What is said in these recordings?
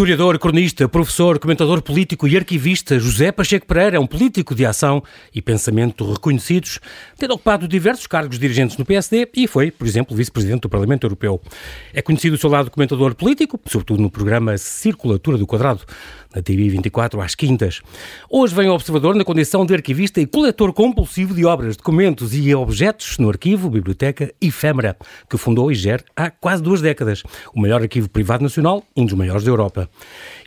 historiador, cronista, professor, comentador político e arquivista José Pacheco Pereira é um político de ação e pensamento reconhecidos, tendo ocupado diversos cargos dirigentes no PSD e foi, por exemplo, vice-presidente do Parlamento Europeu. É conhecido o seu lado comentador político, sobretudo no programa Circulatura do Quadrado, na TV 24 às quintas. Hoje vem o observador na condição de arquivista e coletor compulsivo de obras, documentos e objetos no arquivo Biblioteca Efêmera, que fundou e gera há quase duas décadas, o maior arquivo privado nacional, um dos maiores da Europa.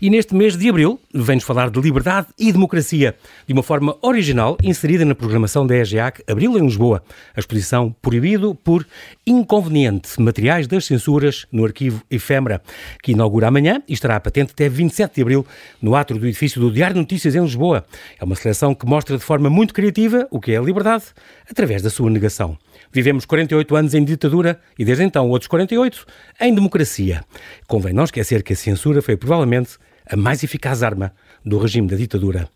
E neste mês de abril vem-nos falar de liberdade e democracia, de uma forma original inserida na programação da EGEAC Abril em Lisboa, a exposição Proibido por Inconveniente, Materiais das Censuras no arquivo Efêmera, que inaugura amanhã e estará patente até 27 de abril no átrio do edifício do Diário de Notícias em Lisboa. É uma seleção que mostra de forma muito criativa o que é a liberdade através da sua negação. Vivemos 48 anos em ditadura e desde então outros 48 em democracia. Convém não esquecer que a censura foi provavelmente a mais eficaz arma do regime da ditadura.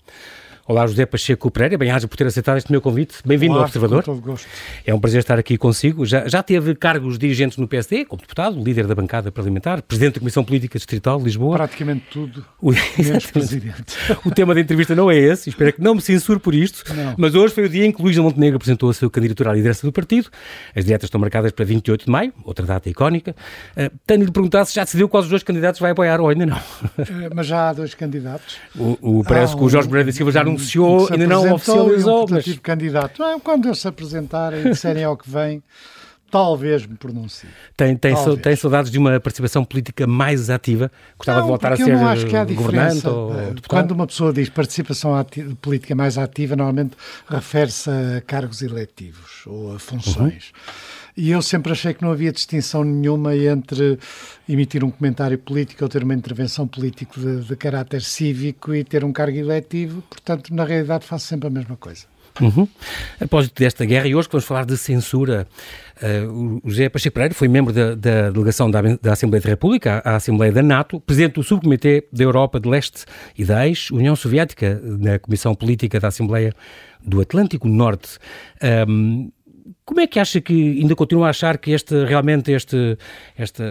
Olá, José Pacheco Pereira, bem-aja por ter aceitado este meu convite. Bem-vindo ao Observador. Com todo gosto. É um prazer estar aqui consigo. Já, já teve cargos dirigentes no PSD, como deputado, líder da bancada parlamentar, presidente da Comissão Política Distrital de Lisboa. Praticamente tudo, o, menos presidente. O tema da entrevista não é esse, espero que não me censure por isto, não. mas hoje foi o dia em que Luís Montenegro apresentou a sua candidatura à liderança do partido. As diretas estão marcadas para 28 de maio, outra data icónica. Uh, tenho de perguntar se já decidiu quais os dois candidatos vai apoiar ou ainda não. Uh, mas já há dois candidatos. O, o parece ah, que o Jorge Moreira da Silva já anunciou, ainda não oficializou, um mas... candidato. Ah, quando eles se apresentarem e disserem ao que vem, talvez me pronuncie. Tem, tem, so, tem saudades de uma participação política mais ativa? Gostava não, de voltar a ser não acho que há governante ou eh, Quando uma pessoa diz participação ativa, política mais ativa, normalmente refere-se a cargos eletivos ou a funções. Uhum. E eu sempre achei que não havia distinção nenhuma entre emitir um comentário político ou ter uma intervenção política de, de caráter cívico e ter um cargo eletivo. Portanto, na realidade, faço sempre a mesma coisa. Uhum. Após desta guerra, e hoje vamos falar de censura, uh, o José Pacheco Pereira foi membro da, da delegação da, da, Assembleia da República, à Assembleia da NATO, presidente do Subcomitê da Europa de Leste e da ex-União Soviética, na Comissão Política da Assembleia do Atlântico Norte. Um, como é que acha que ainda continua a achar que este, realmente este, esta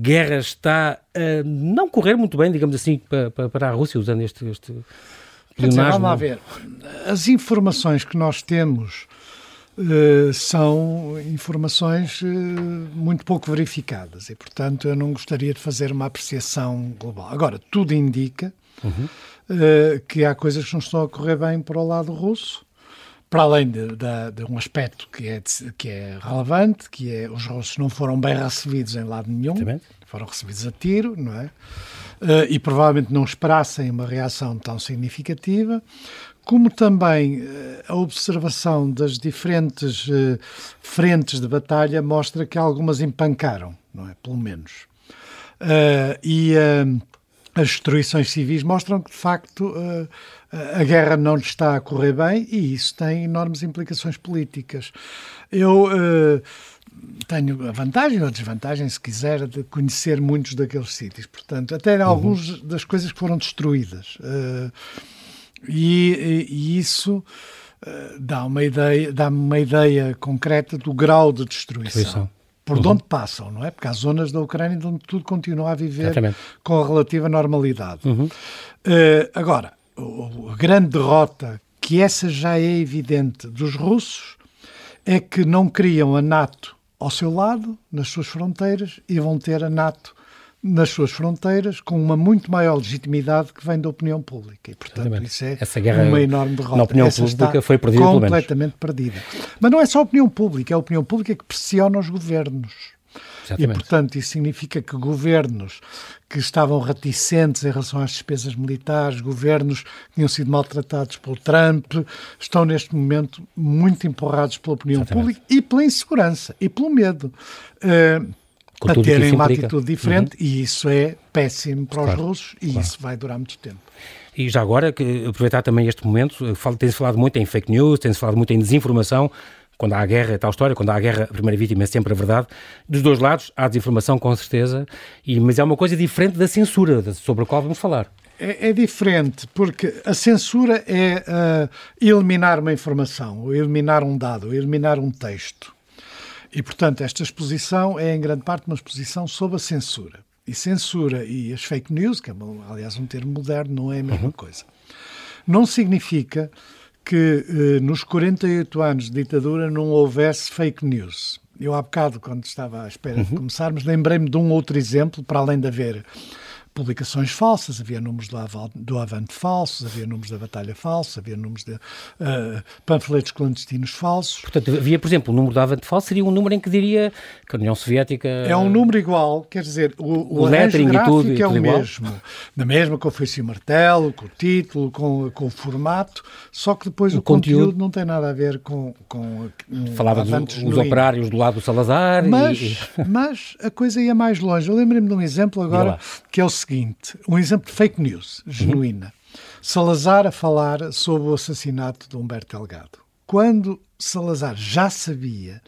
guerra está a não correr muito bem, digamos assim, para, para a Rússia, usando este, este Quer dizer, vamos lá ver. As informações que nós temos uh, são informações uh, muito pouco verificadas e, portanto, eu não gostaria de fazer uma apreciação global. Agora, tudo indica uhum. uh, que há coisas que não estão a correr bem para o lado russo para além de, de, de, um aspecto que é, que é relevante, que é os russos não foram bem recebidos em lado nenhum, Também. foram recebidos a tiro, não é? Uh, e provavelmente não esperassem uma reação tão significativa, como também uh, a observação das diferentes uh, frentes de batalha mostra que algumas empancaram, não é? Pelo menos. e as destruições civis mostram que, de facto, a guerra não está a correr bem e isso tem enormes implicações políticas. Eu uh, tenho a vantagem ou a desvantagem, se quiser, de conhecer muitos daqueles sítios. Portanto, até uhum. algumas das coisas que foram destruídas. Uh, e, e, isso uh, dá uma ideia, dá uma ideia concreta do grau de destruição. destruição. Por uhum. onde passam, não é? Porque há zonas da Ucrânia onde tudo continua a viver Exatamente. com a relativa normalidade. Uhum. agora, a grande derrota, que essa já é evidente dos russos, é que não criam a NATO ao seu lado, nas suas fronteiras, e vão ter a NATO nas suas fronteiras com uma muito maior legitimidade que vem da opinião pública. E, portanto, Exatamente. isso é Essa guerra uma enorme derrota. Na opinião Essa pública foi perdida, completamente perdida. Mas não é só a opinião pública, é a opinião pública que pressiona os governos. Exatamente. E, portanto, isso significa que governos que estavam reticentes em relação às despesas militares, governos que tinham sido maltratados pelo Trump, estão neste momento muito empurrados pela opinião Exatamente. pública e pela insegurança e pelo medo. Uh, a terem uma atitude diferente uhum. e isso é péssimo para claro, os russos e claro. isso vai durar muito tempo. E já agora, que aproveitar também este momento, tem-se falado muito em fake news, tem-se falado muito em desinformação, quando há guerra, é tal história, quando há guerra, a primeira vítima é sempre a verdade. Dos dois lados, há desinformação, com certeza, e, mas é uma coisa diferente da censura, sobre a qual vamos falar. É, é diferente, porque a censura é uh, eliminar uma informação, eliminar um dado, eliminar um texto. E, portanto, esta exposição é, em grande parte, uma exposição sobre a censura. e censura e as fake news, que é, aliás, um termo moderno, não é a mesma uhum. coisa. Não significa que eh, nos 48 anos de ditadura não houvesse fake news. Eu, há bocado, quando estava à espera uhum. de começarmos, lembrei-me de um outro exemplo, para além de haver publicações falsas, havia números do, Avante falsos, havia números da Batalha falsos, havia números de uh, panfletos clandestinos falsos. Portanto, havia, por exemplo, o número do Avante falso seria um número em que diria que a União Soviética... É um número igual, quer dizer, o, o, o lettering e tudo, é o igual. mesmo. Na mesma com o e martelo, com o título, com, com o formato, só que depois o, o conteúdo, conteúdo, não tem nada a ver com... com um, Falava dos operários do lado do Salazar. Mas, e... mas a coisa ia mais longe. Eu lembrei-me de um exemplo agora, que é o seguinte: um exemplo de fake news genuína. Uhum. Salazar a falar sobre o assassinato de Humberto Delgado. Quando Salazar já sabia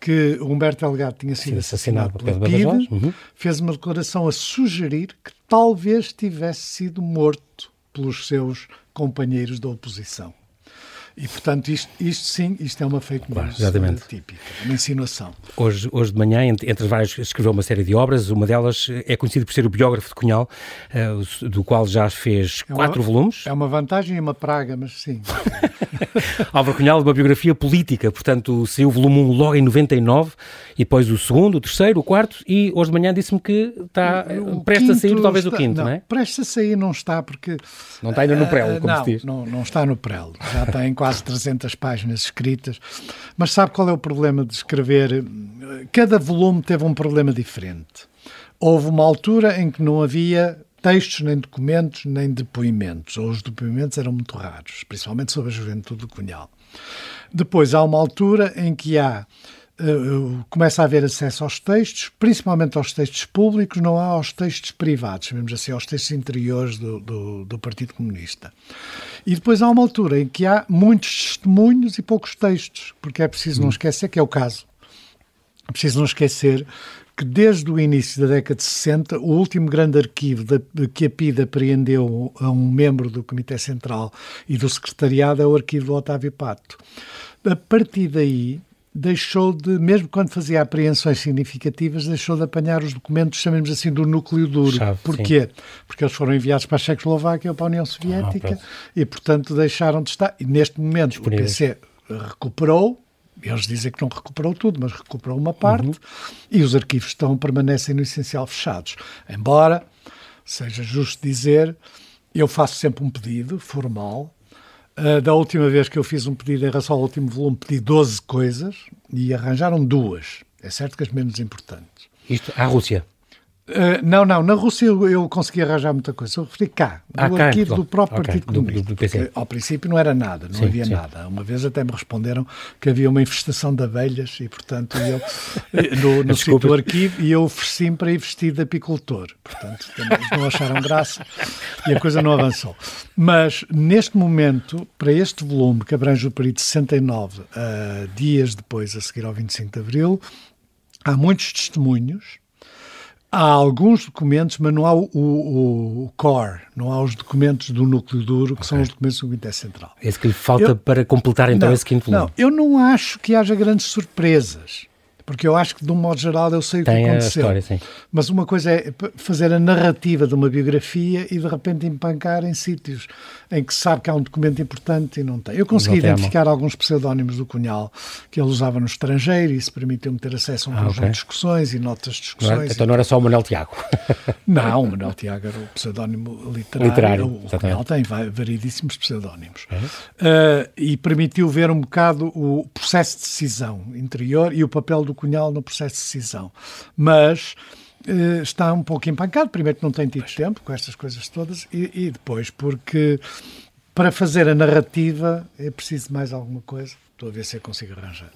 que Humberto Delgado tinha sido Sim, assassinado, assassinado pela PIDE, uhum. fez uma declaração a sugerir que talvez tivesse sido morto pelos seus companheiros da oposição. E, portanto, isto, isto sim, isto é uma fake news claro, típica, uma insinuação. Hoje, hoje de manhã, entre, entre várias, escreveu uma série de obras, uma delas é conhecido por ser o biógrafo de Cunhal, uh, do qual já fez é quatro uma, volumes. É uma vantagem e uma praga, mas sim. Álvaro Cunhal, uma biografia política, portanto, saiu o volume 1 logo em 99, e depois o segundo, o terceiro, o quarto, e hoje de manhã disse-me que está prestes a sair talvez está, o quinto, não, não é? Prestes a sair não está, porque... Não está ainda no prelo, como não, se diz. Não, não está no prelo, já tem quase quase 300 páginas escritas, mas sabe qual é o problema de escrever? Cada volume teve um problema diferente. Houve uma altura em que não havia textos, nem documentos, nem depoimentos, ou os depoimentos eram muito raros, principalmente sobre a juventude do Cunhal. Depois há uma altura em que há Uh, começa a haver acesso aos textos, principalmente aos textos públicos, não há aos textos privados, chamemos assim, aos textos interiores do, do, do, Partido Comunista. E depois há uma altura em que há muitos testemunhos e poucos textos, porque é preciso não hum. esquecer que é o caso. É preciso não esquecer que desde o início da década de 60, o último grande arquivo que a PIDE apreendeu a um membro do Comitê Central e do Secretariado é o arquivo do Otávio Pato. A partir daí, deixou de, mesmo quando fazia apreensões significativas, deixou de apanhar os documentos, chamemos assim, do núcleo duro. Chave, Porquê? Sim. Porque eles foram enviados para a Checoslováquia ou para a União Soviética ah, e, portanto, deixaram de estar. E neste momento o PC recuperou, eles dizem que não recuperou tudo, mas recuperou uma parte, uhum. e os arquivos estão, permanecem no essencial fechados. Embora, seja justo dizer, eu faço sempre um pedido formal Uh, da última vez que eu fiz um pedido em relação ao último volume, pedi 12 coisas e arranjaram duas. É certo que as menos importantes. Isto à Rússia? Uh, não, não, na Rússia eu, eu, consegui arranjar muita coisa. Eu referi cá, do ah, arquivo do próprio okay, Partido Comunista. Do, do. Ao princípio não era nada, não sim, havia sim. nada. Uma vez até me responderam que havia uma infestação de abelhas e, portanto, eu, eh, no, no sítio do arquivo, e eu ofereci-me para ir vestido de apicultor. Portanto, eles não acharam graça e a coisa não avançou. Mas, neste momento, para este volume, que abrange o período de 69, uh, dias depois, a seguir ao 25 de Abril, há muitos testemunhos Há alguns documentos, mas não há o, o, o, core, não há os documentos do núcleo duro, que okay. são os documentos do Comitê Central. Esse que lhe falta eu, para completar então não, esse quinto volume. Não, eu não acho que haja grandes surpresas. Porque eu acho que, de um modo geral, eu sei o que aconteceu. A história, sim. Mas uma coisa é fazer a narrativa de uma biografia e, de repente, empancar em sítios em que se sabe que há um documento importante e não tem. Eu consegui identificar alguns pseudónimos do Cunhal que ele usava no estrangeiro e isso permitiu-me ter acesso a um ah, conjunto okay. de discussões e notas de discussões. Não, então não era só o Manuel Tiago? não, o Manuel Tiago era o pseudónimo literário. literário o Cunhal tem variedíssimos pseudónimos. Uhum. Uh, e permitiu ver um bocado o processo de decisão interior e o papel do Cunhal no processo de decisão. Mas uh, está um pouco empancado. Primeiro, que não tem tido pois. tempo com estas coisas todas, e, e, depois, porque para fazer a narrativa é preciso mais alguma coisa. Estou a ver se eu consigo arranjar.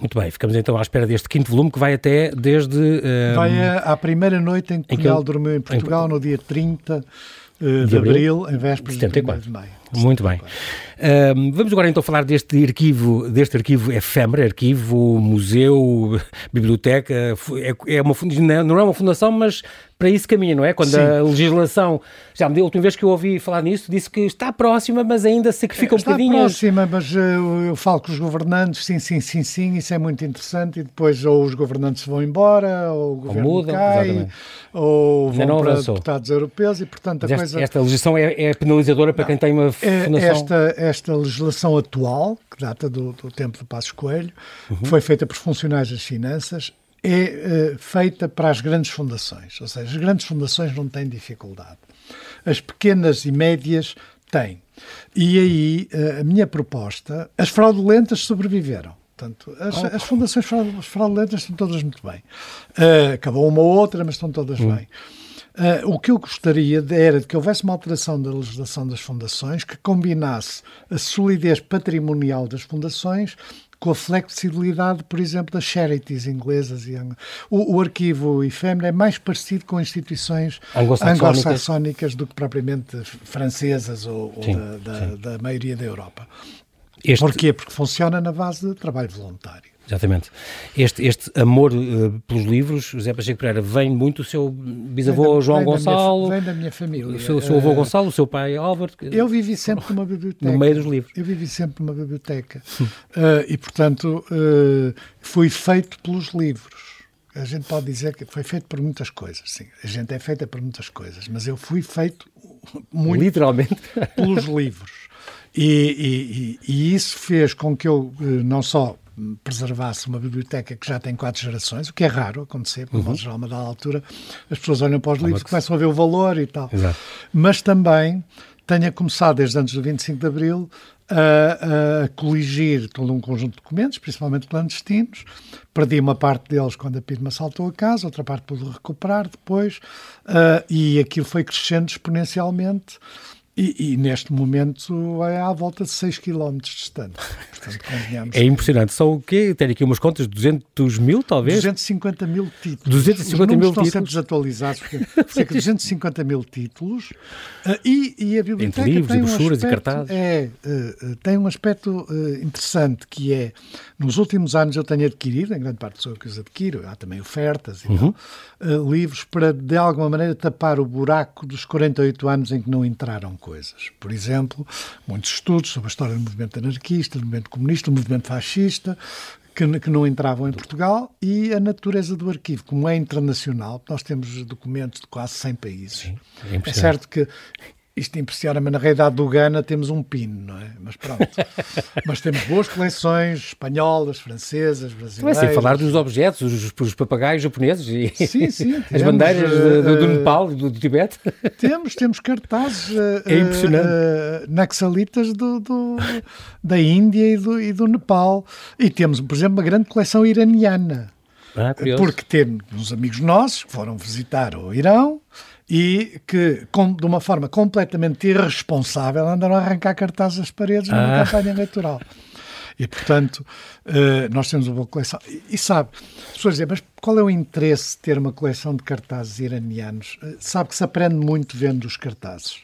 Muito bem, ficamos então à espera deste quinto volume que vai até desde. Uh, vai a, à primeira noite em que Cunhal dormiu em Portugal, em... no dia 30 uh, de, de, abril, em vésperas de, de maio. Muito bem. Uh, vamos agora então falar deste arquivo, deste arquivo efêmero, arquivo, museu, biblioteca, é, é uma, não é uma fundação, mas para isso caminha, não é? Quando Sim. a legislação, já me deu a última vez que eu ouvi falar nisso, disse que está próxima, mas ainda sacrifica um bocadinho. Está próxima, mas eu, eu falo com os governantes, sim, sim, sim, sim, isso é muito interessante, e depois ou os governantes vão embora, ou o governo ou mudam, cai, exatamente. ou vão para avançou. deputados europeus, e portanto a esta, coisa... Esta legislação é, é penalizadora para não, quem tem uma é, fundação... Esta, esta legislação atual, que data do, do tempo do Passos Coelho, uhum. foi feita por funcionários das finanças, é uh, feita para as grandes fundações. Ou seja, as grandes fundações não têm dificuldade. As pequenas e médias têm. E aí, uh, a minha proposta, as fraudulentas sobreviveram. Portanto, as, oh. as fundações fraudulentas estão todas muito bem. Uh, acabou uma ou outra, mas estão todas uhum. bem. Uh, o que eu gostaria era de que houvesse uma alteração da legislação das fundações que combinasse a solidez patrimonial das fundações com a flexibilidade, por exemplo, das charities inglesas. E o, o arquivo efêmero é mais parecido com instituições anglo-saxónicas anglo do que propriamente francesas ou, ou sim, da, da, da, maioria da Europa. Este... Porquê? Porque funciona na base de trabalho voluntário. Exatamente. Este, este amor uh, pelos livros, José Pacheco Pereira, vem muito do seu bisavô vem João Gonçalo. Da minha, vem da minha família. O seu, seu avô uh, Gonçalo, o seu pai Álvaro. Eu vivi sempre numa biblioteca. No meio dos livros. Eu vivi sempre numa biblioteca. uh, e, portanto, fui feito pelos livros. A gente pode dizer que foi feito por muitas coisas, sim. A gente é feita por muitas coisas, mas eu fui feito muito literalmente pelos livros. E, e, e, isso fez com que eu não só preservasse uma biblioteca que já tem quatro gerações, o que é raro acontecer, porque, uhum. geral, a uma dada altura, as pessoas olham para os livros e começam a ver o valor e tal. Exato. Mas também tenha começado desde antes do 25 de Abril a, a, coligir todo um conjunto de documentos, principalmente clandestinos. Perdi uma parte deles quando a PIDMA saltou a casa, outra parte pude recuperar depois, uh, e aquilo foi crescendo exponencialmente. E, e, neste momento é à volta de 6 km distante. Portanto, é impressionante. São o quê? Tenho aqui umas contas, 200 mil, talvez? 250 mil títulos. 250 mil estão títulos. sempre desatualizados, porque cerca de 250 mil títulos. Uh, e, e, a biblioteca Entre livros, tem um brochuras aspecto, e cartazes. É, uh, tem um aspecto uh, interessante, que é, nos últimos anos eu tenho adquirido, em grande parte sou eu que os adquiro, há também ofertas e uhum. tal, livros para, de alguma maneira, tapar o buraco dos 48 anos em que não entraram coisas. Por exemplo, muitos estudos sobre a história do movimento anarquista, do movimento comunista, do movimento fascista, que, não entravam em Portugal e a natureza do arquivo, como é internacional, nós temos documentos de quase 100 países. Sim, é, é certo que isto impressiona-me, na realidade do Ghana temos um pino, não é? Mas pronto. Mas temos boas coleções espanholas, francesas, brasileiras. Sem falar dos objetos, os, os papagaios japoneses e sim, sim, as bandeiras uh, do, do, Nepal, do, do, Tibete. Temos, temos cartazes uh, é impressionante. Uh, naxalitas do, do, da Índia e do, e do Nepal. E temos, por exemplo, uma grande coleção iraniana. Ah, porque temos uns amigos nossos que foram visitar o Irão e que, com, de uma forma completamente irresponsável, andaram a arrancar cartazes das paredes numa ah. campanha eleitoral. E, portanto, uh, nós temos uma boa coleção. E, e sabe, as pessoas dizem, mas qual é o interesse de ter uma coleção de cartazes iranianos? Uh, sabe que se aprende muito vendo os cartazes.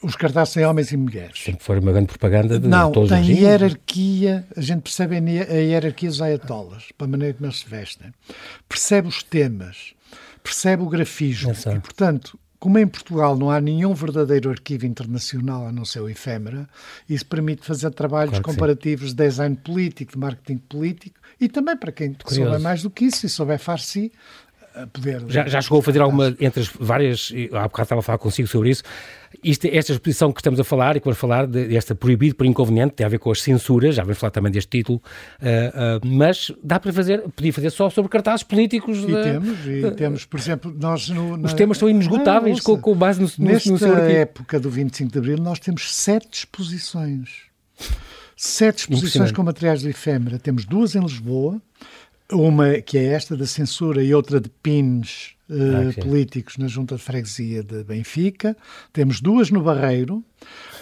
Os cartazes têm homens e mulheres. Tem que for uma grande propaganda de Não, todos tem os hierarquia, a gente percebe a hierarquia dos ayatollahs, para a maneira como eles se vestem. Percebe os temas percebe o grafismo. É e, portanto, como em Portugal não há nenhum verdadeiro arquivo internacional a não ser o efêmera, isso permite fazer trabalhos claro comparativos sim. de design político, de marketing político e também para quem Curioso. souber mais do que isso e souber farsi, poder. Já, já chegou a fazer alguma, entre as várias, há bocado estava a falar consigo sobre isso, isto, esta exposição que estamos a falar e que vamos falar, desta proibido por inconveniente, tem a ver com as censuras, já vamos falar também deste título, uh, uh, mas dá para fazer, podia fazer só sobre cartazes políticos. E de, temos, e uh, temos, por exemplo, nós... No, na, os temas são inesgotáveis com, com, base no, nesta no, no época do 25 de Abril nós temos sete exposições. Sete exposições com materiais do efêmera. Temos duas em Lisboa, uma que é esta da censura e outra de pins uh, ah, políticos na Junta de Freguesia de Benfica, temos duas no Barreiro,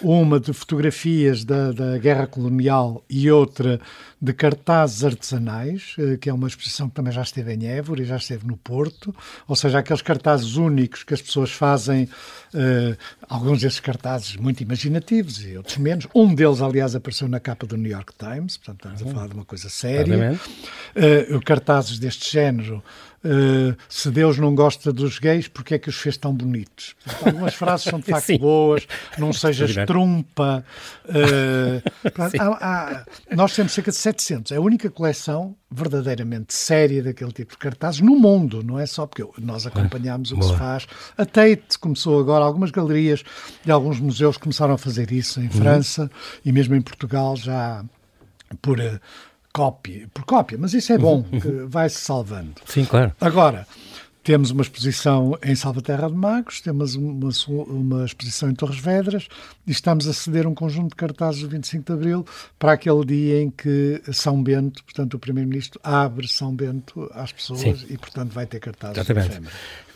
uma de fotografias da, da Guerra Colonial e outra de cartazes artesanais, uh, que é uma exposição que também já esteve em Évora e já esteve no Porto, ou seja, aqueles cartazes únicos que as pessoas fazem, uh, alguns desses cartazes muito imaginativos e outros menos. Um deles, aliás, apareceu na capa do New York Times, portanto estamos a uhum. falar de uma coisa séria. Cartazes deste género Uh, se Deus não gosta dos gays, porque é que os fez tão bonitos? Portanto, algumas frases são de facto boas, não sejas trumpa. Uh, há, há, nós temos cerca de 700, é a única coleção verdadeiramente séria daquele tipo de cartazes no mundo, não é só porque nós acompanhamos o que se faz. A Tate começou agora, algumas galerias e alguns museus começaram a fazer isso em uhum. França e mesmo em Portugal já por uh, cópia, por cópia, mas isso é bom, que vai-se salvando. Sim, claro. Agora, temos uma exposição em Salvaterra de Magos, temos uma, uma, exposição em Torres Vedras e estamos a ceder um conjunto de cartazes do 25 de Abril para aquele dia em que São Bento, portanto o Primeiro-Ministro, abre São Bento às pessoas Sim. e, portanto, vai ter cartazes Exatamente.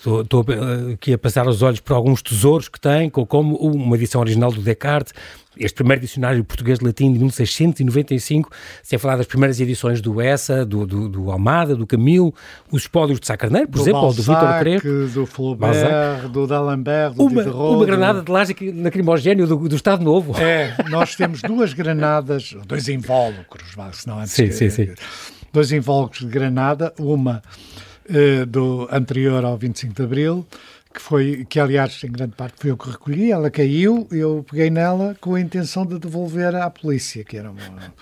Estou, estou aqui a passar os olhos por alguns tesouros que tem, como uma edição original do Descartes, este primeiro dicionário português-latim de 1695, sem falar das primeiras edições do Essa, do, do, do Almada, do Camilo, os espólios de Sá Carneiro, por do exemplo, Balzac, ou do Vítor Crespo. do Flaubert, Balzac. do D'Alembert, do uma, Diderot. Uma granada de laje lacrimogéneo do, do Estado Novo. É, nós temos duas granadas, dois invólucros, se não antes sim, que, sim, sim. Dois invólucros de granada, uma uh, do anterior ao 25 de Abril, que foi, que aliás em grande parte foi eu que recolhi, ela caiu, eu peguei nela com a intenção de devolver à polícia, que era uma,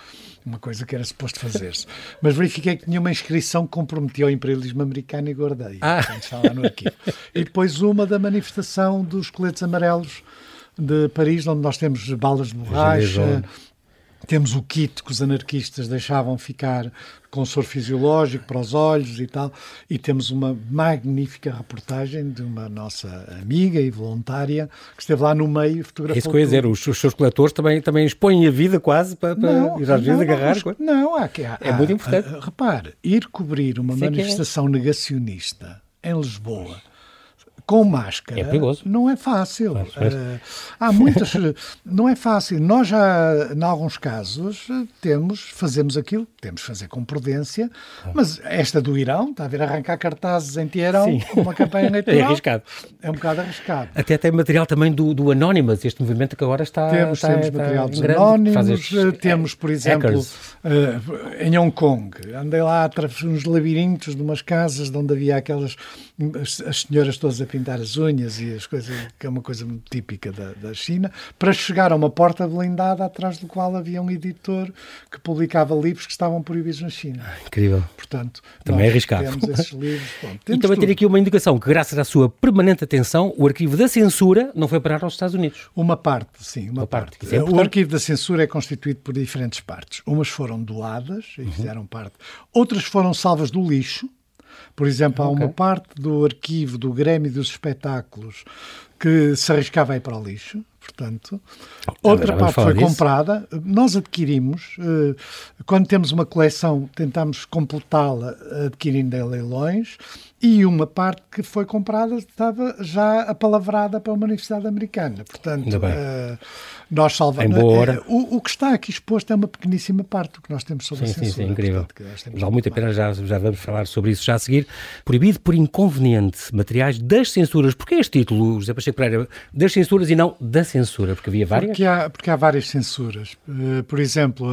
uma coisa que era suposto fazer-se. Mas verifiquei que tinha uma inscrição comprometia o imperialismo americano e guardei. Ah. Portanto, no arquivo. E depois uma da manifestação dos coletes amarelos de Paris, onde nós temos balas de borracha, temos o kit que os anarquistas deixavam ficar com soro fisiológico para os olhos e tal, e temos uma magnífica reportagem de uma nossa amiga e voluntária que esteve lá no meio e fotografou. É isso que eu ia dizer, os, os, seus coletores também, também expõem a vida quase para, para não, ir às vezes agarrar. Não, não há, há, é muito importante. Há, repare, ir cobrir uma Sei é. manifestação é. negacionista em Lisboa com máscara é perigoso. não é fácil. Uh, há muitas. não é fácil. Nós já, em alguns casos, temos, fazemos aquilo, temos de fazer com prudência, mas esta do Irão, está a ver arrancar cartazes em Teherão, uma campanha eleitoral. É arriscado. É um bocado arriscado. Até tem material também do, do Anonymous, este movimento que agora está. Temos, está, temos está material dos Anonymous, eh, temos, por exemplo, uh, em Hong Kong, andei lá através uns labirintos de umas casas de onde havia aquelas. as, as senhoras todas a pintar as unhas e as coisas, que é uma coisa muito típica da, da China, para chegar a uma porta blindada atrás do qual havia um editor que publicava livros que estavam proibidos na China. Ah, incrível. Portanto, também é arriscado. Temos esses livros. Bom, temos e também ter aqui uma indicação que, graças à sua permanente atenção, o arquivo da censura não foi parar aos Estados Unidos. Uma parte, sim, uma, uma parte. parte. É o arquivo da censura é constituído por diferentes partes. Umas foram doadas e uhum. fizeram parte, outras foram salvas do lixo por exemplo, há uma parte do arquivo do Grêmio dos Espetáculos que se arriscava a ir para o lixo, portanto. Outra parte foi disso. comprada. Nós adquirimos, eh, quando temos uma coleção, tentamos completá-la adquirindo em leilões e uma parte que foi comprada estava já apalavrada para uma universidade americana. Portanto, uh, nós salvamos. Uh, o, o, que está aqui exposto é uma pequeníssima parte do que nós temos sobre sim, a censura. Sim, sim, incrível. Vale muito a pena, já, já vamos falar sobre isso já a seguir. Proibido por inconveniente materiais das censuras. Porquê este título, José Pacheco Pereira? Das censuras e não da censura? Porque havia várias? Porque há, porque há várias censuras. Uh, por exemplo,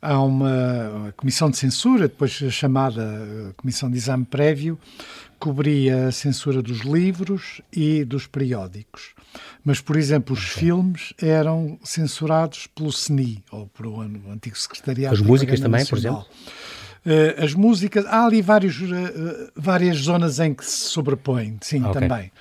há uma comissão de censura, depois chamada eh, Comissão de Exame Prévio, cobria a censura dos livros e dos periódicos. Mas, por exemplo, os okay. filmes eram censurados pelo CNI, ou pelo antigo Secretariado As músicas também, Nacional. por exemplo? Uh, as músicas, há ali vários, uh, várias zonas em que se sobrepõem, sim, okay. também.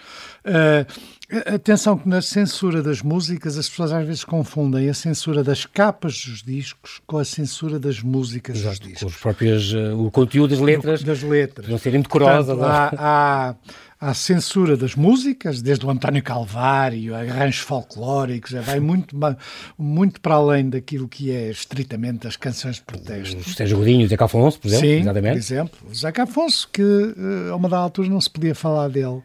Uh, atenção que na censura das músicas as pessoas às vezes confundem a censura das capas dos discos com a censura das músicas Exato, dos discos. Com os próprios, uh, o conteúdo das letras. Das letras. Não serem decorosas. Portanto, há, há à censura das músicas, desde o António Calvário, a arranjos folclóricos, vai muito, muito para além daquilo que é estritamente as canções de protesto. O Sérgio Godinho, o Zeca Afonso, por exemplo. Sim, exatamente. por exemplo. O Zeca Afonso, que eh, a uma da altura não se podia falar dele, eh,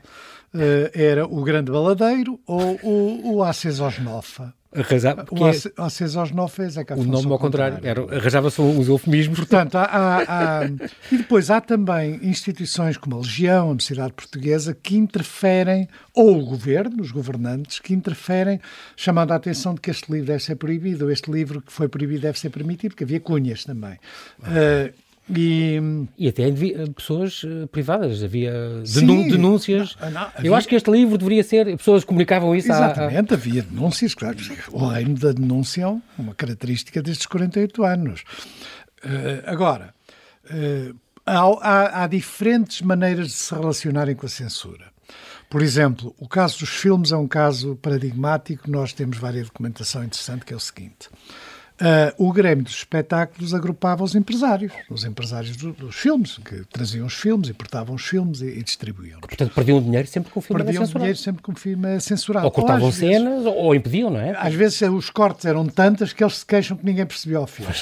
era o grande baladeiro ou o, o Aces Osnofa. Arrasava, o é... É O nome ao contrário, contrário. arranjava-se os eufemismos. Portanto, há, há, há, e depois há também instituições como a Legião, a Universidade Portuguesa, que interferem, ou o governo, os governantes, que interferem, chamando a atenção de que este livro deve ser proibido, ou este livro que foi proibido deve ser permitido, porque havia cunhas também. Uh, e, e até pessoas eh, privadas, havia Sim, denúncias. Não, não, havia... Eu acho que este livro deveria ser. Pessoas comunicavam isso. Exatamente, havia denúncias, claro. O reino da denúncia é uma característica destes 48 anos. Uh, agora, uh, há, há, há diferentes maneiras de se relacionarem com a censura. Por exemplo, o caso dos filmes é um caso paradigmático. Nós temos várias documentação interessante que é o seguinte. Uh, o Grêmio dos Espetáculos agrupava os empresários, os empresários do, dos filmes, que traziam os filmes, importavam os filmes e, e distribuíam. -nos. Portanto, perdiam dinheiro sempre com o filme Perdiam dinheiro sempre com o filme censurado. Ou cortavam ou cenas, vezes, ou impediam, não é? Às vezes os cortes eram tantas que eles se queixam que ninguém percebeu o filme.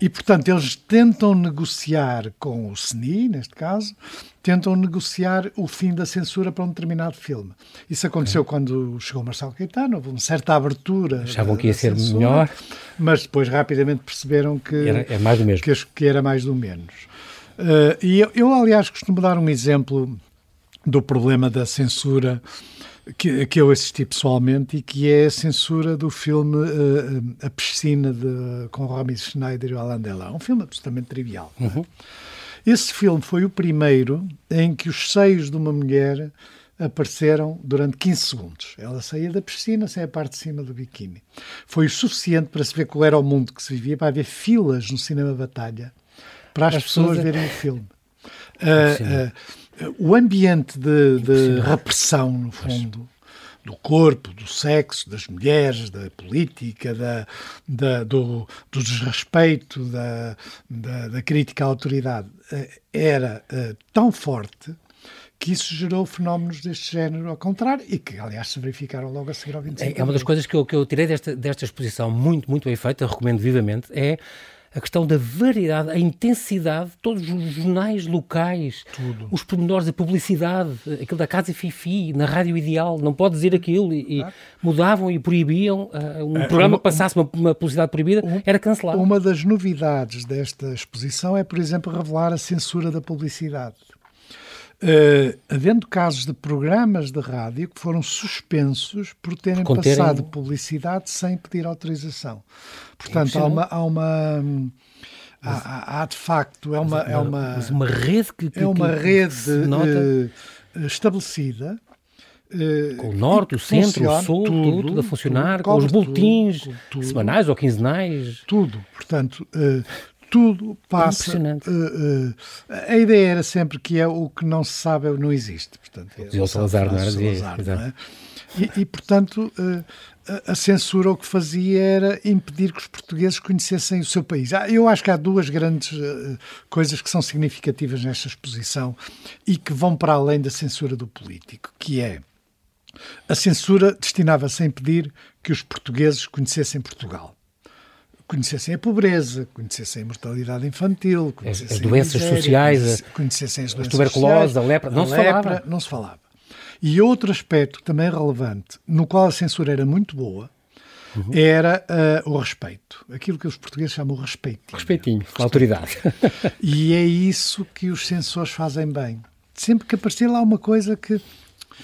E, portanto, eles tentam negociar com o CNI, neste caso, tentam negociar o fim da censura para um determinado filme. Isso aconteceu é. quando chegou Marcelo Caetano, houve uma certa abertura. Achavam que ia ser censura, melhor. Mas depois rapidamente perceberam que, era, é mais do mesmo. que, que era mais do menos. Uh, e eu, eu, aliás, costumo dar um exemplo do problema da censura que, que eu assisti pessoalmente e que é a censura do filme uh, A Piscina de, com Romy Schneider e o Alain Delon. Um filme absolutamente trivial. É? Uhum. Esse filme foi o primeiro em que os seios de uma mulher apareceram durante 15 segundos. Ela saía da piscina sem a parte de cima do biquíni. Foi o suficiente para se ver qual era o mundo que se vivia, para haver filas no cinema Batalha para as, as pessoas, pessoas verem o filme. Uh, o ambiente de, de repressão, no fundo, do corpo, do sexo, das mulheres, da política, da, da do, do, desrespeito, da, da, da, crítica à autoridade, eh, era uh, tão forte que isso gerou fenómenos deste género ao contrário e que, aliás, se verificaram logo a seguir ao 25 É, é uma das coisas que eu, que eu tirei desta, desta exposição muito, muito bem feita, recomendo vivamente, é a questão da variedade, a intensidade, todos os jornais locais, Tudo. os pormenores, a publicidade, aquilo da Casa Fifi, na Rádio Ideal, não pode dizer aquilo, e, e mudavam e proibiam, uh, um é, programa uma, passasse uma, uma, publicidade proibida, um, era cancelado. Uma das novidades desta exposição é, por exemplo, revelar a censura da publicidade. Uh, havendo casos de programas de rádio que foram suspensos por terem Conterem... passado publicidade sem pedir autorização. Portanto, há uma. Há uma há, há, de facto, é uma. É uma, uma rede que, que É uma rede uh, estabelecida. Uh, com o norte, o centro, o sul, tudo, tudo a funcionar, tudo, com os boletins semanais ou quinzenais. Tudo. Portanto, tudo passa. Uh, uh, a ideia era sempre que é o que não se sabe não existe. Portanto, é, o Salazar, não era? Salazar, não é? E, e, portanto, uh, a censura o que fazia era impedir que os portugueses conhecessem o seu país. Eu acho que há duas grandes coisas que são significativas nesta exposição e que vão para além da censura do político, que é a censura destinava-se a impedir que os portugueses conhecessem Portugal conhecessem a pobreza, conhecessem a mortalidade infantil, conhecessem as doenças miséria, sociais, conhecessem as doenças tuberculose, sociais, a lepra, não a se lepra, falava. Não se falava. E outro aspecto também relevante, no qual a censura era muito boa, uhum. era uh, o respeito. Aquilo que os portugueses chamam respeitinho. Respeitinho, respeito. autoridade. e é isso que os censores fazem bem. Sempre que aparecia lá uma coisa que...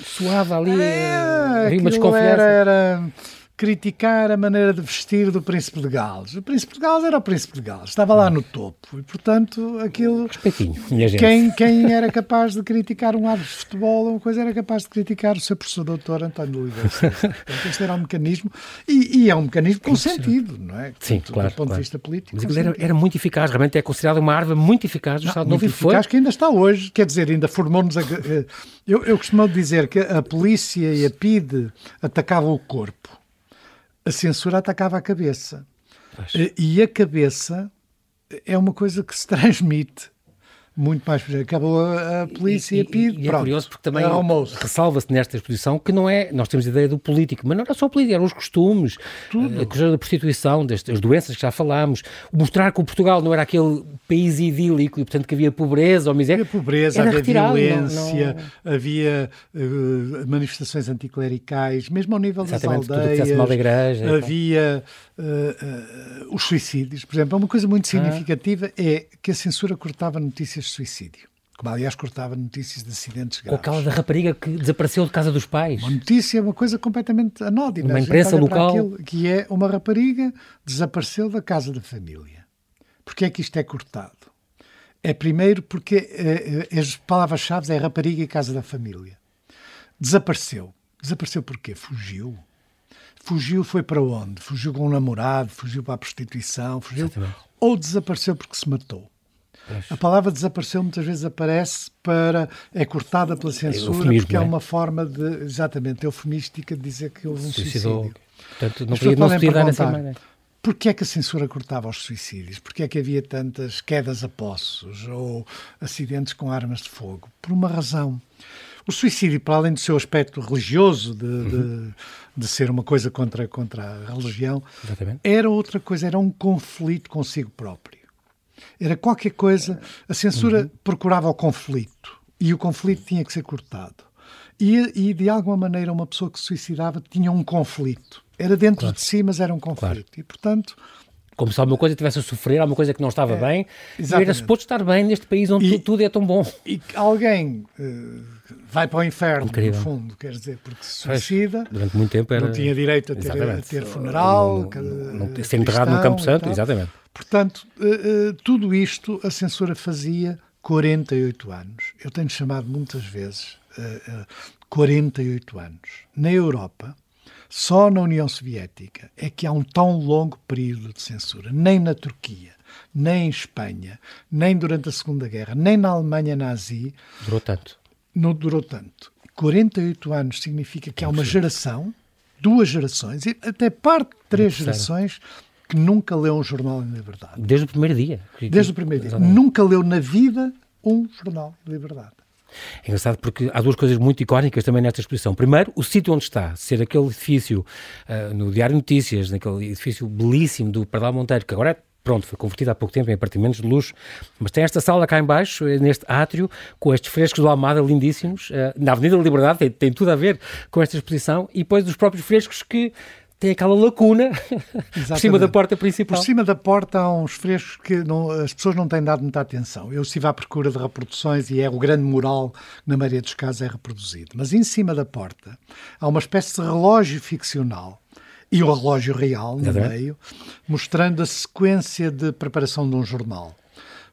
Soava ali, é, uma desconfiança. Era, era criticar a maneira de vestir do Príncipe de Gales. O Príncipe de Gales era o Príncipe de Gales, estava lá no topo e, portanto, aquilo. Respeitinho, minha gente. Quem, quem era capaz de criticar um árbitro de futebol, uma coisa era capaz de criticar o seu professor doutor António Oliveira. Portanto, este era um mecanismo e, e é um mecanismo com sentido, não é? Sim, claro. Do ponto claro. de vista político. Mas era, era, muito eficaz, realmente é considerado uma arma muito eficaz do não, Estado Novo eficaz foi. que ainda está hoje, quer dizer, ainda formou-nos. A, eu, eu costumo dizer que a polícia e a PIDE atacavam o corpo, a censura atacava a cabeça. Pois. E a cabeça é uma coisa que se transmite muito mais. Acabou a, a polícia e, a PID. E, e é curioso porque também ressalva-se nesta exposição que não é. Nós temos a ideia do político, mas não era só o político, eram os costumes, Tudo. a questão da prostituição, das, das doenças que já falámos, mostrar que o Portugal não era aquele país idílico e, portanto, que havia pobreza ou miséria. Havia pobreza, havia retirado, violência, não, não... havia uh, manifestações anticlericais, mesmo ao nível Exatamente, das aldeias. Tudo mal da igreja, havia uh, uh, os suicídios. Por exemplo, uma coisa muito ah. significativa ah. é que a censura cortava notícias de suicídio. Como, aliás, cortava notícias de acidentes graves. Ou aquela da rapariga que desapareceu de casa dos pais. Uma notícia é uma coisa completamente anódina. Uma imprensa local. Aquilo, que é uma rapariga desapareceu da casa da família. Porquê é que isto é cortado? É primeiro porque é, é, as palavras-chave é rapariga e casa da família. Desapareceu. Desapareceu porquê? Fugiu. Fugiu foi para onde? Fugiu com um namorado, fugiu para a prostituição, fugiu... Exatamente. Ou desapareceu porque se matou. A palavra desapareceu muitas vezes aparece para. é cortada pela censura, porque é? é? uma forma de. exatamente, eufemística de dizer que houve um Suicidou. suicídio. Portanto, não podia, não se podia dar nessa maneira. Porquê é que a censura cortava os suicídios? Porquê é que havia tantas quedas a poços ou acidentes com armas de fogo? Por uma razão. O suicídio, para além do seu aspecto religioso, de, uhum. de, de ser uma coisa contra, contra a religião, Exatamente. era outra coisa, era um conflito consigo próprio. Era qualquer coisa. A censura uhum. procurava o conflito e o conflito tinha que ser cortado. E, e, de alguma maneira uma pessoa que se suicidava tinha um conflito. Era dentro claro. de si, mas era um conflito. Claro. E portanto como se alguma coisa estivesse a sofrer, alguma coisa que não estava é, bem, exatamente. era suposto estar bem neste país onde e, tudo é tão bom. E alguém uh, vai para o inferno, Incrível. no fundo, quer dizer, porque se suicida, durante muito tempo era... não tinha direito a ter, a ter funeral, não, não, não, ser enterrado no Campo Santo, exatamente. Portanto, uh, uh, tudo isto a censura fazia 48 anos. Eu tenho chamado muitas vezes 48 anos. Na Europa, só na União Soviética é que há um tão longo período de censura. Nem na Turquia, nem em Espanha, nem durante a Segunda Guerra, nem na Alemanha nazi. Durou tanto. Não durou tanto. 48 anos significa que há uma geração, duas gerações, e até parte de três gerações que nunca leu um jornal em liberdade. Desde o primeiro dia. Desde o primeiro dia. Nunca leu na vida um jornal de liberdade. É engraçado porque há duas coisas muito icónicas também nesta exposição. Primeiro, o sítio onde está, ser aquele edifício uh, no Diário Notícias, naquele edifício belíssimo do Pardal Monteiro, que agora é pronto, foi convertido há pouco tempo em apartamentos de luxo, mas tem esta sala cá embaixo, eh, neste átrio, com estes frescos do Almada lindíssimos, uh, na Avenida da Liberdade, tem, tem, tudo a ver com esta exposição, e depois os próprios frescos que tem aquela lacuna por cima da porta principal. Por cima da porta há uns frescos que não, as pessoas não têm dado muita atenção. Eu estive à procura de reproduções e é o grande mural que, na maioria dos casos, é reproduzido. Mas em cima da porta há uma espécie de relógio ficcional e o relógio real no é meio, mostrando a sequência de preparação de um jornal.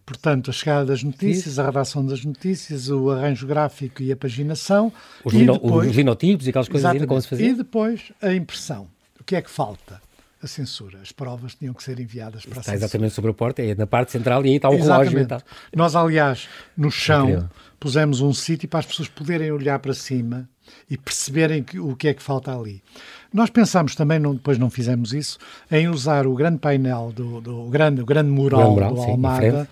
Portanto, a chegada das notícias, Isso. a redação das notícias, o arranjo gráfico e a paginação. Os, e lino, depois, os linotipos e aquelas coisas ainda como se fazia. E depois a impressão que é que falta? A censura. As provas tinham que ser enviadas para está a censura. exatamente sobre a porta, é na parte central e aí está o relógio. Então. Nós, aliás, no chão pusemos um sítio para as pessoas poderem olhar para cima e perceberem que, o que é que falta ali. Nós pensámos também, não, depois não fizemos isso, em usar o grande painel, do, do o, grande, o grande mural, mural do sim, Almada,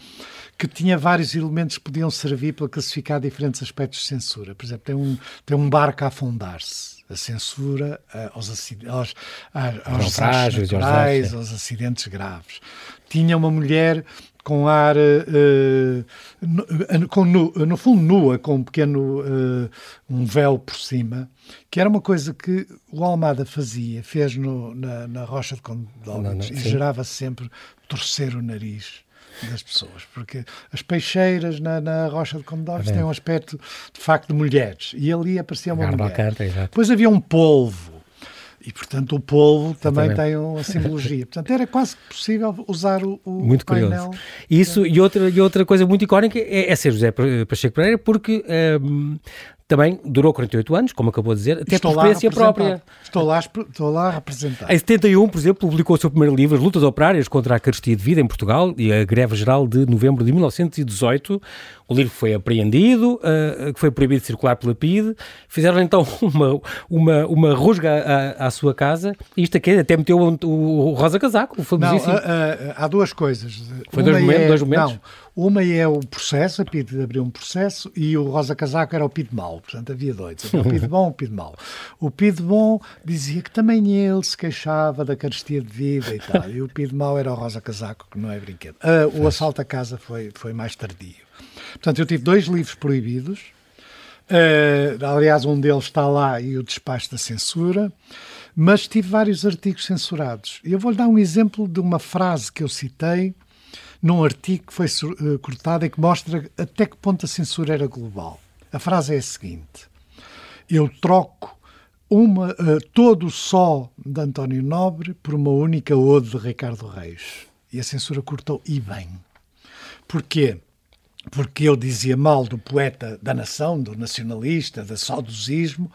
que tinha vários elementos que podiam servir para classificar diferentes aspectos de censura. Por exemplo, tem um, tem um barco a afundar-se a censura uh, aos, aos, aos, aos naturais, aos acidentes graves. Tinha uma mulher com ar, uh, no, com nu, no fundo nua, com um pequeno uh, um véu por cima, que era uma coisa que o Almada fazia, fez no, na, na Rocha de Condóminos e gerava sempre torcer o nariz das pessoas, porque as peixeiras na, na Rocha de Condores têm um aspecto de facto de mulheres e ali aparecia uma mulher. Alcanta, Depois havia um polvo E, portanto, o polvo também tem uma simbologia. Portanto, era quase possível usar o, o muito painel. Curioso. Isso, e, outra, e outra coisa muito icónica é, é ser José Pacheco Pereira, porque um, também durou 48 anos, como acabou de dizer, até estou por experiência própria. Estou lá, estou lá a representar. Em 71, por exemplo, publicou o seu primeiro livro, As Lutas Operárias contra a Carestia de Vida em Portugal e a Greve Geral de novembro de 1918. O livro foi apreendido, uh, foi proibido de circular pela PIDE. Fizeram então uma, uma, uma rusga à, à sua casa. E isto aqui até meteu o, o Rosa Casaco, o famosíssimo. Não, uh, uh, há duas coisas. Foi dois momentos, é, dois momentos? Não, uma é o processo, a PIDE abriu um processo e o Rosa Casaco era o PIDE mau, portanto havia dois, o PIDE bom e o PIDE mau. O PIDE bom dizia que também ele se queixava da carestia de vida e tal, e o PIDE mau era o Rosa Casaco, que não é brinquedo. Uh, o assalto à casa foi, foi mais tardio. Portanto, eu tive dois livros proibidos, uh, aliás um deles está lá e o despacho da censura, mas tive vários artigos censurados. Eu vou-lhe dar um exemplo de uma frase que eu citei num artigo que foi uh, cortado e que mostra até que ponto a censura era global. A frase é a seguinte: Eu troco uma, uh, todo o só de António Nobre por uma única ode de Ricardo Reis. E a censura cortou, e bem. Porquê? Porque ele dizia mal do poeta da nação, do nacionalista, do saudosismo,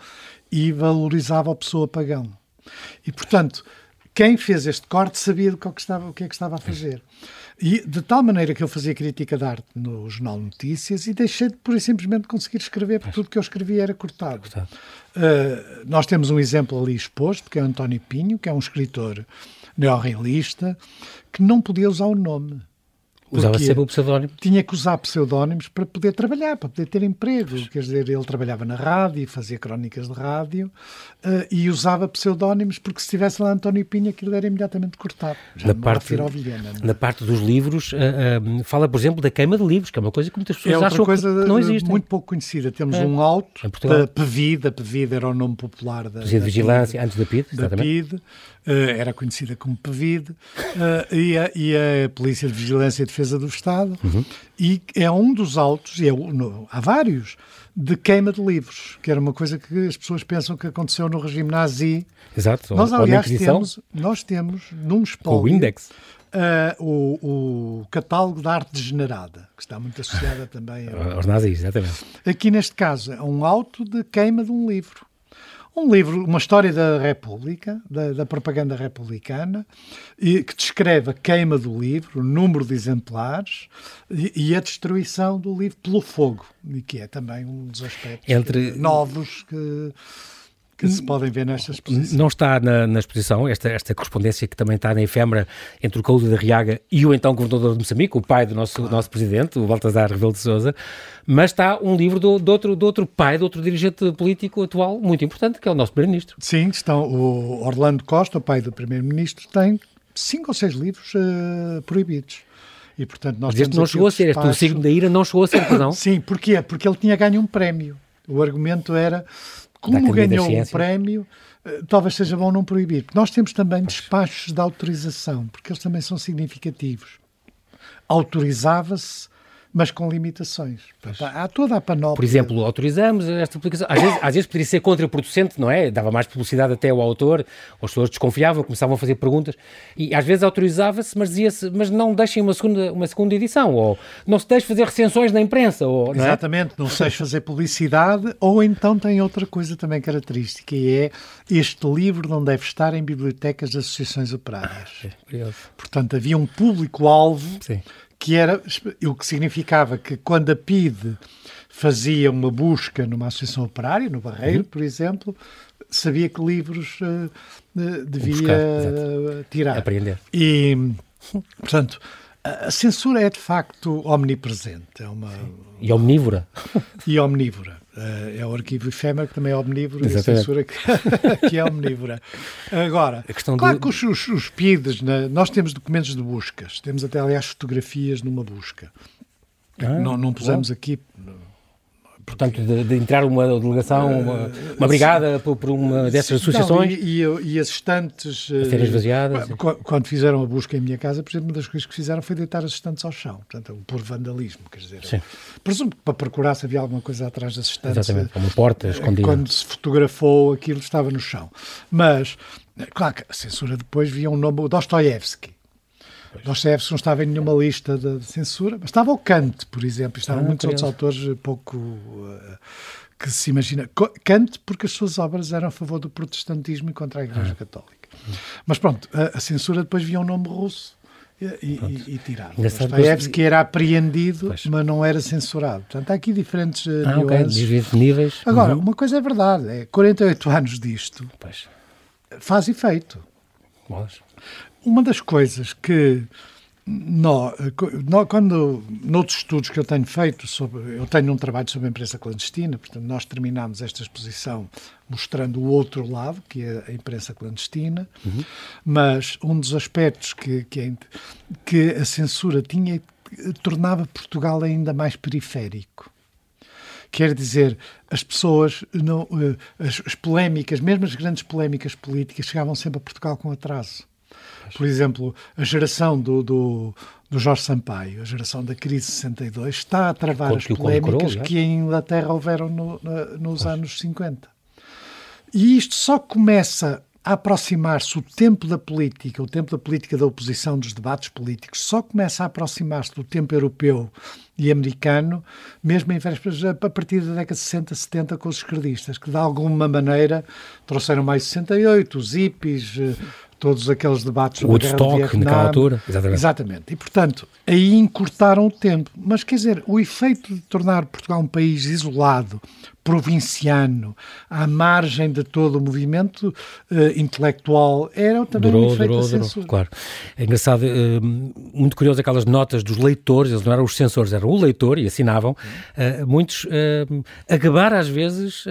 e valorizava a pessoa pagão. E, portanto, quem fez este corte sabia do que, é estava, o que é que estava a fazer. E de tal maneira que eu fazia crítica de arte no Jornal Notícias e deixei de e simplesmente conseguir escrever, porque tudo que eu escrevia era cortado. cortado. Uh, nós temos um exemplo ali exposto, que é o António Pinho, que é um escritor neorrealista, que não podia usar o nome. Usava sempre o pseudónimo? Tinha que usar pseudónimos para poder trabalhar, para poder ter emprego. Quer dizer, ele trabalhava na rádio, fazia crónicas de rádio uh, e usava pseudónimos porque se estivesse lá António Pinha aquilo era imediatamente cortado. Já na, parte, Vilhena, é? na parte dos livros, uh, uh, fala, por exemplo, da queima de livros, que é uma coisa que muitas pessoas é acham coisa que não existe. muito pouco conhecida. Temos é. um auto da PEVID, a PEVID era o nome popular da, da Vigilância, antes da PID, da PID era conhecida como PEVID, e a, e, a, Polícia de Vigilância e Defesa do Estado, uhum. e é um dos autos, e é, no, há vários, de queima de livros, que era uma coisa que as pessoas pensam que aconteceu no regime nazi. Exato. Nós, aliás, temos, nós temos num espólio... O Index. Uh, o, o, catálogo da arte degenerada, que está muito associada também ao... aos nazis, exatamente. Aqui neste caso é um auto de queima de um livro um livro, uma história da República, da, da propaganda republicana, e, que descreve a queima do livro, o número de exemplares e, e, a destruição do livro pelo fogo, e que é também um dos aspectos Entre... novos que que se podem ver nesta exposição. Não está na, na, exposição esta, esta correspondência que também está na efêmera entre o Couto da Riaga e o então governador de Moçambique, o pai do nosso, claro. nosso presidente, o Baltazar Rebelo de Sousa, mas está um livro do, do, outro, do outro pai, de outro dirigente político atual muito importante, que é o nosso primeiro-ministro. Sim, estão, o Orlando Costa, o pai do primeiro-ministro, tem cinco ou seis livros uh, proibidos. E, portanto, nós Mas este não chegou a ser, este o signo da ira não chegou a ser, não? Sim, porquê? Porque ele tinha ganho um prémio. O argumento era como ganhou um prémio, eh, talvez seja bom não proibir. Nós temos também despachos de autorização, porque eles também são significativos. Autorizava-se mas com limitações. Há toda a panóplia. Por exemplo, autorizamos esta publicação. Às vezes, às vezes poderia ser contraproducente, não é? Dava mais publicidade até ao autor, as pessoas desconfiavam, começavam a fazer perguntas, e às vezes autorizava-se, mas dizia-se, mas não deixem uma segunda, uma segunda edição, ou não se deixe fazer recensões na imprensa. Ou, não é? Exatamente, não se deixe fazer publicidade, ou então tem outra coisa também característica, e é este livro não deve estar em bibliotecas de associações operárias. É, Portanto, havia um público-alvo que era o que significava que quando a PIDE fazia uma busca numa associação operária, no Barreiro, uhum. por exemplo, sabia que livros uh, devia buscar, uh, tirar. Aprender. E, portanto, a censura é de facto omnipresente. É uma... E omnívora. E omnívora. Uh, é o arquivo efêmero que também é omnívoro Exatamente. e a censura que, que, é omnívora. Agora, claro de... que os, os, os PIDs, né, nós temos documentos de buscas, temos até aliás fotografias numa busca. Ah, não, não pusemos bom. aqui Portanto, de, de, entrar uma delegação, uma, uma brigada por, por, uma dessas associações? Não, e, e, e, as estantes... serem esvaziadas? Quando fizeram a busca em minha casa, por exemplo, uma das coisas que fizeram foi deitar as estantes ao chão. Portanto, por vandalismo, quer dizer. Sim. Presumo que para procurar se havia alguma coisa atrás das estantes. Exatamente, uma porta escondida. Quando se fotografou, aquilo estava no chão. Mas, claro que a censura depois via um nome, Dostoiévski. Dostoevsky não estava em nenhuma lista de, censura, mas estava o Kant, por exemplo, estavam ah, muitos outros autores pouco uh, que se imagina. Kant, porque as suas obras eram a favor do protestantismo e contra a Igreja ah. Católica. Mas pronto, a, a, censura depois via um nome russo e, e, e tirado. Dostoevsky era apreendido, pois. mas não era censurado. Portanto, há aqui diferentes uh, ah, nuances. Okay. níveis. Agora, uhum. uma coisa é verdade, é 48 anos disto pois. faz efeito. Mas. Uma das coisas que nós, quando, noutros estudos que eu tenho feito, sobre, eu tenho um trabalho sobre a imprensa clandestina, portanto, nós terminamos esta exposição mostrando o outro lado, que é a imprensa clandestina, uhum. mas um dos aspectos que, que, é, que a censura tinha tornava Portugal ainda mais periférico. Quer dizer, as pessoas, não, eh, as, as polémicas, mesmo as grandes polémicas políticas, chegavam sempre a Portugal com atraso. Por exemplo, a geração do, do, do Jorge Sampaio, a geração da crise de 62, está a travar as polémicas que em Inglaterra houveram no, no, nos anos 50. E isto só começa a aproximar-se o tempo da política, o tempo da política da oposição, dos debates políticos, só começa a aproximar-se do tempo europeu e americano, mesmo em vésperas, a partir da década de 60, 70, com os esquerdistas, que de alguma maneira trouxeram mais 68, os hippies, todos aqueles debates sobre Woodstock, a guerra naquela altura. Exatamente. Exatamente. E, portanto, aí encurtaram o tempo. Mas, quer dizer, o efeito de tornar Portugal um país isolado, provinciano, à margem de todo o movimento uh, intelectual, era também durou, um efeito durou, durou, claro. É engraçado, uh, muito curioso aquelas notas dos leitores, eles não eram os censores, eram o leitor e assinavam, uh, muitos a gabar às vezes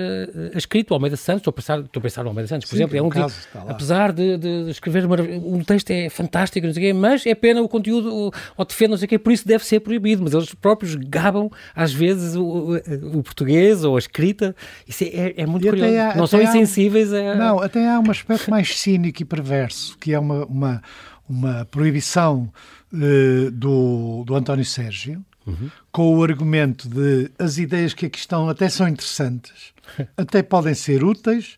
a escrito, Almeida Santos, estou a pensar, estou a pensar no Almeida Santos, por Sim, exemplo, é um caso, tipo, apesar de, de escrever um texto é fantástico, não sei quê, mas é pena o conteúdo, ou defende, não sei o quê, por isso deve ser proibido, mas eles próprios gabam às vezes o, o, o português ou a escrita escrita. Isso é, é muito e curioso. Há, não são insensíveis a... Não, até há um aspecto mais cínico e perverso, que é uma, uma, uma proibição uh, do, do António Sérgio, uhum. com o argumento de as ideias que aqui estão até são interessantes, até podem ser úteis,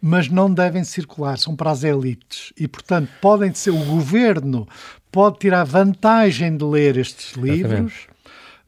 mas não devem circular, são para as elites. E, portanto, podem ser, o governo pode tirar vantagem de ler estes livros.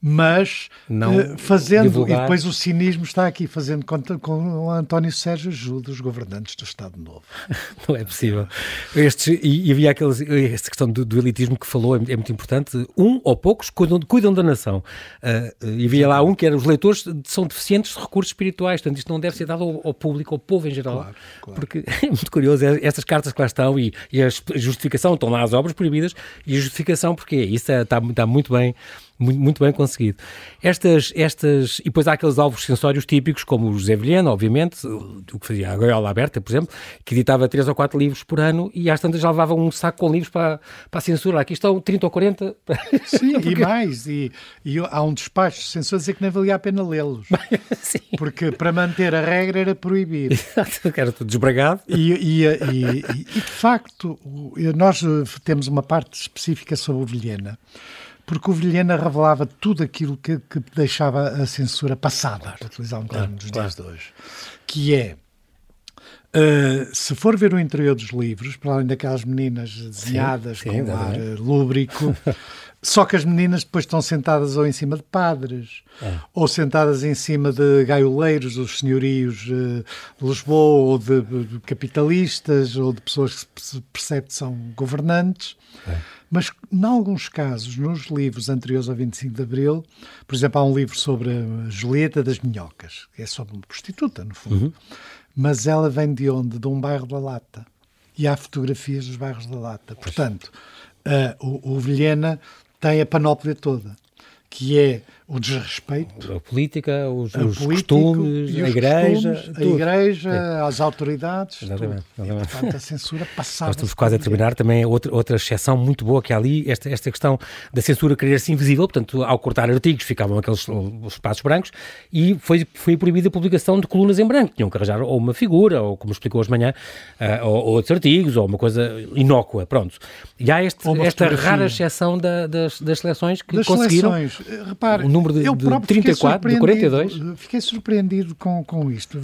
Mas não uh, fazendo, divulgar. e depois o cinismo está aqui, fazendo conta com o António Sérgio ajuda os governantes do Estado Novo. não é possível. Estes, e, e havia aqueles, esta questão do, do, elitismo que falou, é, é, muito importante. Um ou poucos cuidam, cuidam da nação. Uh, e havia lá um que era os leitores são deficientes de recursos espirituais, portanto isto não deve ser dado ao, ao público, ao povo em geral. Claro, claro. Porque é muito curioso, é, estas cartas que lá estão e, e a justificação, estão lá as obras proibidas, e a justificação porque isso está, está muito bem muito, muito bem conseguido. Estas, estas, e depois há aqueles alvos sensórios típicos, como o José Vilhena, obviamente, o que fazia a Goiola Aberta, por exemplo, que editava 3 ou 4 livros por ano e às tantas já levava um saco com livros para, para a censura. Aqui estão 30 ou 40. Sim, Porque... e mais. E, e, há um despacho de censura dizer que nem valia a pena lê-los. Porque para manter a regra era proibir. Exato, era tudo desbragado. E, e, e, e, de facto, nós temos uma parte específica sobre o Vilhena porque o Vilhena revelava tudo aquilo que, que deixava a censura passada, para utilizar um termo dos dias de hoje, que é Uh, se for ver o interior dos livros, para além daquelas meninas desenhadas sim, sim, com ar é. lúbrico, só que as meninas depois estão sentadas ou em cima de padres, é. ou sentadas em cima de gaioleiros, dos senhorios uh, de Lisboa, ou de, de, capitalistas, ou de pessoas que se percebe que são governantes. É. Mas, em alguns casos, nos livros anteriores ao 25 de Abril, por exemplo, há um livro sobre a Julieta das Minhocas, que é sobre uma prostituta, no fundo. Uhum. Mas ela vem de onde? De um bairro da Lata. E há fotografias dos bairros da Lata. Portanto, uh, o, o Vilhena tem a panóplia toda, que é o desrespeito. A política, os, a os costumes, a igreja. Costumes, a igreja, é. as autoridades. Exatamente. exatamente. E, portanto, a censura passava. Nós estamos quase a terminar também outra, outra exceção muito boa que há ali, esta, esta questão da censura querer ser invisível, portanto, ao cortar artigos ficavam aqueles os espaços brancos e foi, foi proibida a publicação de colunas em branco. Tinham que arranjar ou uma figura, ou como explicou hoje de manhã, uh, ou, ou, outros artigos, ou uma coisa inócua, pronto. E há este, esta rara exceção da, das, das seleções que das conseguiram... Seleções. Repare, número de, eu de 34, de 42? Fiquei surpreendido com, com isto.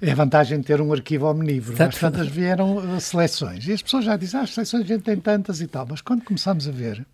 É a vantagem de ter um arquivo omnívoro. Às tantas vieram uh, seleções. E as pessoas já dizem, ah, as seleções a gente tem tantas e tal. Mas quando começamos a ver,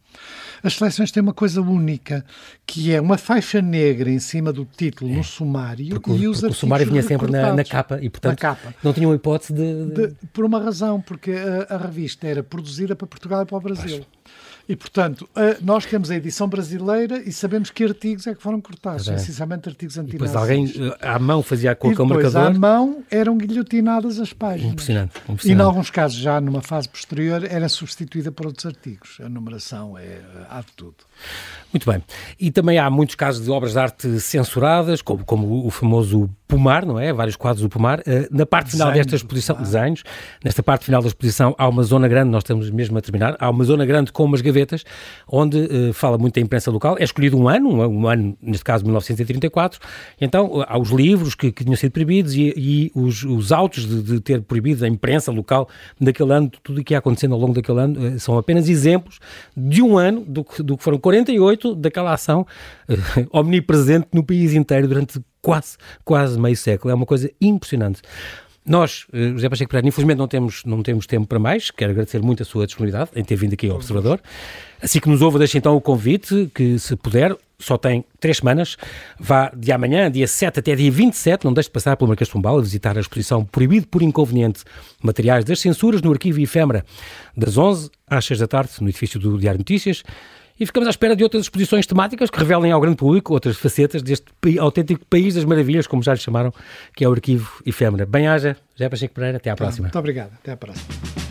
as seleções têm uma coisa única, que é uma faixa negra em cima do título é. no sumário porque, e os o sumário vinha sempre na, na, capa e, portanto, capa. não tinham hipótese de... de... de... Por uma razão, porque a, a, revista era produzida para Portugal e para o Brasil. Pois. E, portanto, nós temos a edição brasileira e sabemos que artigos é que foram cortados, é. essencialmente artigos antinazis. Depois alguém eh, à mão fazia com o marcador. à mão eram guilhotinadas as páginas. Impressionante, impressionante. E, em alguns casos, já numa fase posterior, era substituída por outros artigos. A numeração é, há de tudo. Muito bem. E também há muitos casos de obras de arte censuradas, como, como o famoso Pomar, não é? Vários quadros do Pomar. Uh, na parte final desenhos, desta exposição, desenhos, nesta parte final da exposição há uma zona grande, nós estamos mesmo a terminar, há uma zona grande com umas gavetas, onde uh, fala muito da imprensa local. É escolhido um ano, um, um ano, neste caso 1934, então uh, há os livros que, que tinham sido proibidos e, e os, os, autos de, de, ter proibido a imprensa local daquele ano, tudo o que ia acontecendo ao longo daquele ano, são apenas exemplos de um ano do, do que foram 48 daquela ação omnipresente no país inteiro durante quase, quase meio século. É uma coisa impressionante. Nós, eh, José Pacheco Pereira, infelizmente não temos, não temos tempo para mais. Quero agradecer muito a sua disponibilidade em ter vindo aqui ao Observador. Assim que nos ouve, deixe então o convite, que se puder, só tem três semanas, vá de amanhã, dia 7 até dia 27, não deixe de passar pelo Marquês de Pombal a visitar a exposição Proibido por Inconveniente, materiais das censuras no Arquivo Efêmera, das 11 às 6 da tarde, no edifício do Diário Notícias e ficamos à espera de outras exposições temáticas que revelem ao grande público outras facetas deste autêntico país das maravilhas, como já lhe chamaram, que é o Arquivo Efêmera. Bem-haja, José Pacheco Pereira, até à próxima. Muito obrigado, até à próxima.